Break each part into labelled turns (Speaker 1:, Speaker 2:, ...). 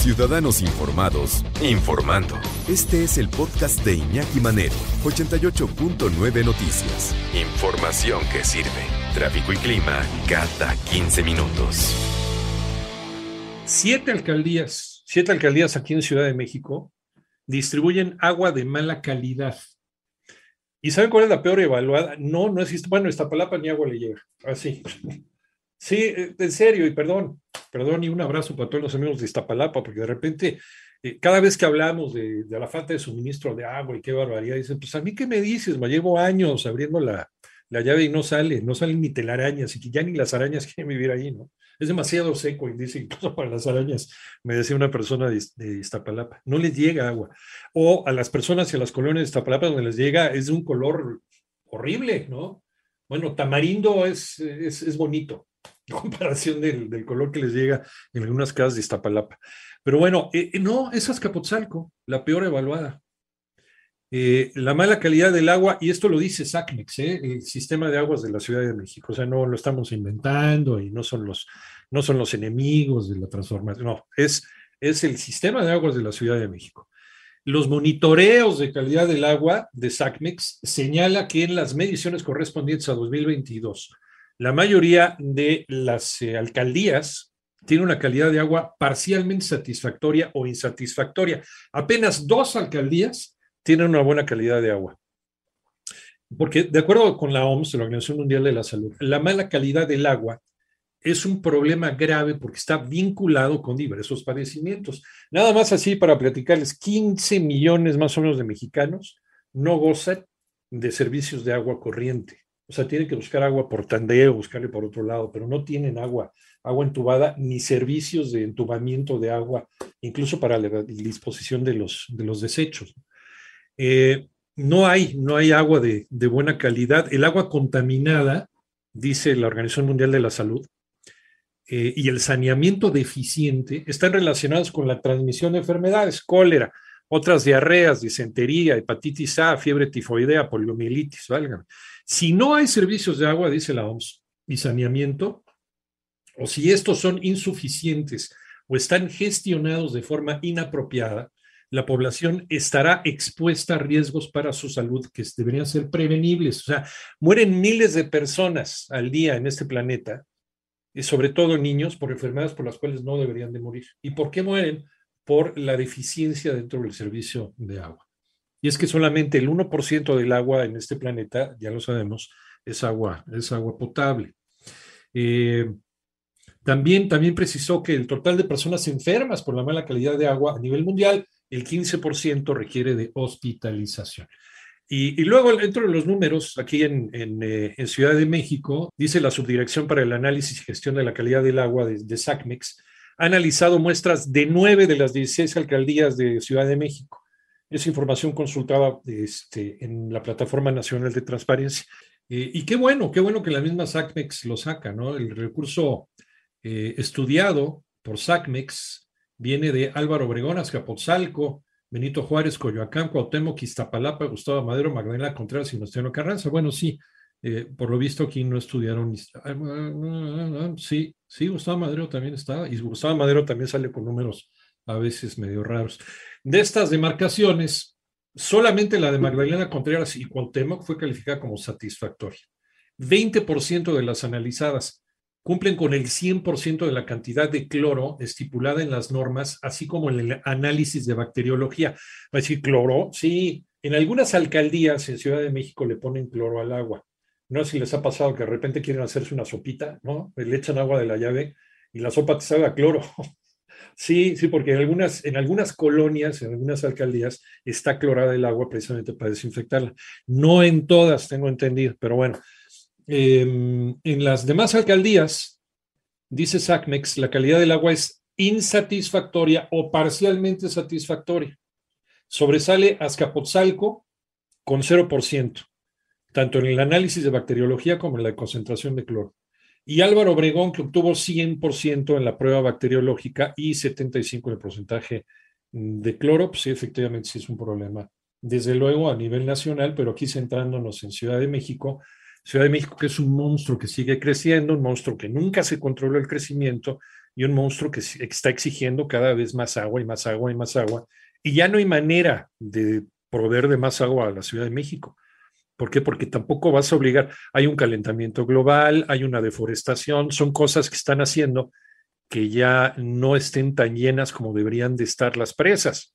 Speaker 1: Ciudadanos Informados, informando. Este es el podcast de Iñaki Manero, 88.9 Noticias. Información que sirve. Tráfico y clima cada 15 minutos.
Speaker 2: Siete alcaldías, siete alcaldías aquí en Ciudad de México distribuyen agua de mala calidad. ¿Y saben cuál es la peor evaluada? No, no existe. Bueno, esta palapa ni agua le llega. Así. Sí, eh, en serio, y perdón, perdón, y un abrazo para todos los amigos de Iztapalapa, porque de repente, eh, cada vez que hablamos de, la falta de suministro de agua y qué barbaridad, dicen, pues a mí qué me dices, me llevo años abriendo la, la llave y no sale, no salen ni telarañas, y que ya ni las arañas quieren vivir ahí, ¿no? Es demasiado seco, y dice, incluso para las arañas, me decía una persona de, de, Iztapalapa, no les llega agua. O a las personas y a las colonias de Iztapalapa donde les llega es de un color horrible, ¿no? Bueno, tamarindo es, es, es bonito, comparación del, color que les llega en algunas casas de Iztapalapa. Pero bueno, eh, eh, no, es Azcapotzalco, la peor evaluada. Eh, la mala calidad del agua, y esto lo dice SACMEX, el sistema de aguas de la Ciudad de México, o sea, no lo estamos inventando y no son los, no son los enemigos de la transformación, no, es, es el sistema de aguas de la Ciudad de México. Los monitoreos de calidad del agua de SACMEX señala que en las mediciones correspondientes a 2022, la mayoría de las eh, alcaldías tiene una calidad de agua parcialmente satisfactoria o insatisfactoria. Apenas dos alcaldías tienen una buena calidad de agua. Porque de acuerdo con la OMS, la Organización Mundial de la Salud, la mala calidad del agua es un problema grave porque está vinculado con diversos padecimientos. Nada más así para platicarles, 15 millones más o menos de mexicanos no gozan de servicios de agua corriente. O sea, tienen que buscar agua por tandeo, buscarle por otro lado, pero no tienen agua, agua entubada, ni servicios de entubamiento de agua, incluso para la disposición de los, de los desechos. Eh, no hay, no hay agua de, de, buena calidad. El agua contaminada, dice la Organización Mundial de la Salud, eh, y el saneamiento deficiente están relacionados con la transmisión de enfermedades, cólera, otras diarreas, disentería, hepatitis A, fiebre tifoidea, poliomielitis, válgame. Si no hay servicios de agua, dice la OMS, y saneamiento, o si estos son insuficientes o están gestionados de forma inapropiada, la población estará expuesta a riesgos para su salud que deberían ser prevenibles. O sea, mueren miles de personas al día en este planeta, y sobre todo niños, por enfermedades por las cuales no deberían de morir. ¿Y por qué mueren? Por la deficiencia dentro del servicio de agua. Y es que solamente el 1% del agua en este planeta, ya lo sabemos, es agua, es agua potable. Eh, también, también precisó que el total de personas enfermas por la mala calidad de agua a nivel mundial, el 15% requiere de hospitalización. Y, luego, dentro de los números, aquí en, eh, en, Ciudad de México, dice la Subdirección para el Análisis y Gestión de la Calidad del Agua de, de SACMEX, ha analizado muestras de nueve de las 16 alcaldías de Ciudad de México esa información consultada este, en la Plataforma Nacional de Transparencia. Eh, y qué bueno, qué bueno que la misma SACMEX lo saca, ¿no? El recurso eh, estudiado por SACMEX viene de Álvaro Obregón, Azcapotzalco, Benito Juárez, Coyoacán, Cuauhtémoc, Iztapalapa, Gustavo Madero, Magdalena Contreras y Nostiano Carranza. Bueno, sí, eh, por lo visto aquí no estudiaron. Sí, sí, Gustavo Madero también está, y Gustavo Madero también sale con números a veces medio raros. De estas demarcaciones, solamente la de Magdalena Contreras y Cuauhtémoc fue calificada como satisfactoria. 20% de las analizadas cumplen con el 100% de la cantidad de cloro estipulada en las normas, así como en el análisis de bacteriología. Va a decir, cloro, sí, en algunas alcaldías en Ciudad de México le ponen cloro al agua. No si les ha pasado que de repente quieren hacerse una sopita, ¿no? Le echan agua de la llave y la sopa te sabe a cloro. Sí, sí, porque en algunas, en algunas colonias, en algunas alcaldías, está clorada el agua precisamente para desinfectarla. No en todas, tengo entendido, pero bueno. Em, en las demás alcaldías, dice SACMEX, la calidad del agua es insatisfactoria o parcialmente satisfactoria. Sobresale Azcapotzalco con 0%, tanto en el análisis de bacteriología como en la concentración de cloro. Y Álvaro Obregón, que obtuvo 100% en la prueba bacteriológica y 75% en el porcentaje de cloro, pues sí, efectivamente sí es un problema. Desde luego a nivel nacional, pero aquí centrándonos en Ciudad de México, Ciudad de México que es un monstruo que sigue creciendo, un monstruo que nunca se controló el crecimiento y un monstruo que está exigiendo cada vez más agua y más agua y más agua. Y ya no hay manera de proveer de más agua a la Ciudad de México. ¿Por qué? Porque tampoco vas a obligar. Hay un calentamiento global, hay una deforestación, son cosas que están haciendo que ya no estén tan llenas como deberían de estar las presas.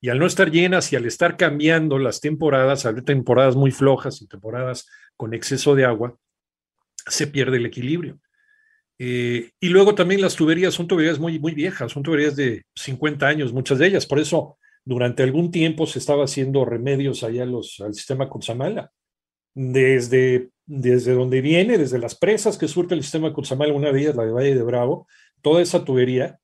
Speaker 2: Y al no estar llenas y al estar cambiando las temporadas, hay temporadas muy flojas y temporadas con exceso de agua, se pierde el equilibrio. Eh, y luego también las tuberías son tuberías muy, muy viejas, son tuberías de 50 años, muchas de ellas. Por eso, durante algún tiempo se estaba haciendo remedios allá los, al sistema Cutzamala. Desde, desde donde viene, desde las presas que surte el sistema Cutzamala, una de ellas, la de Valle de Bravo, toda esa tubería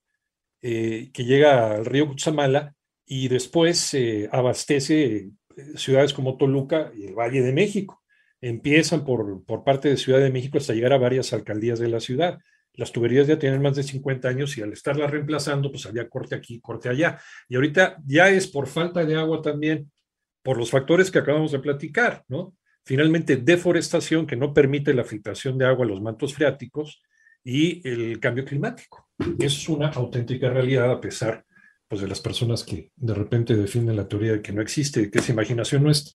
Speaker 2: eh, que llega al río Cutzamala y después eh, abastece ciudades como Toluca y el Valle de México empiezan por, por parte de Ciudad de México hasta llegar a varias alcaldías de la ciudad. Las tuberías ya tienen más de 50 años y al estarlas reemplazando, pues había corte aquí, corte allá. Y ahorita ya es por falta de agua también, por los factores que acabamos de platicar, ¿no? Finalmente, deforestación que no permite la filtración de agua a los mantos freáticos y el cambio climático. Es una auténtica realidad a pesar pues, de las personas que de repente defienden la teoría de que no existe, que es imaginación nuestra.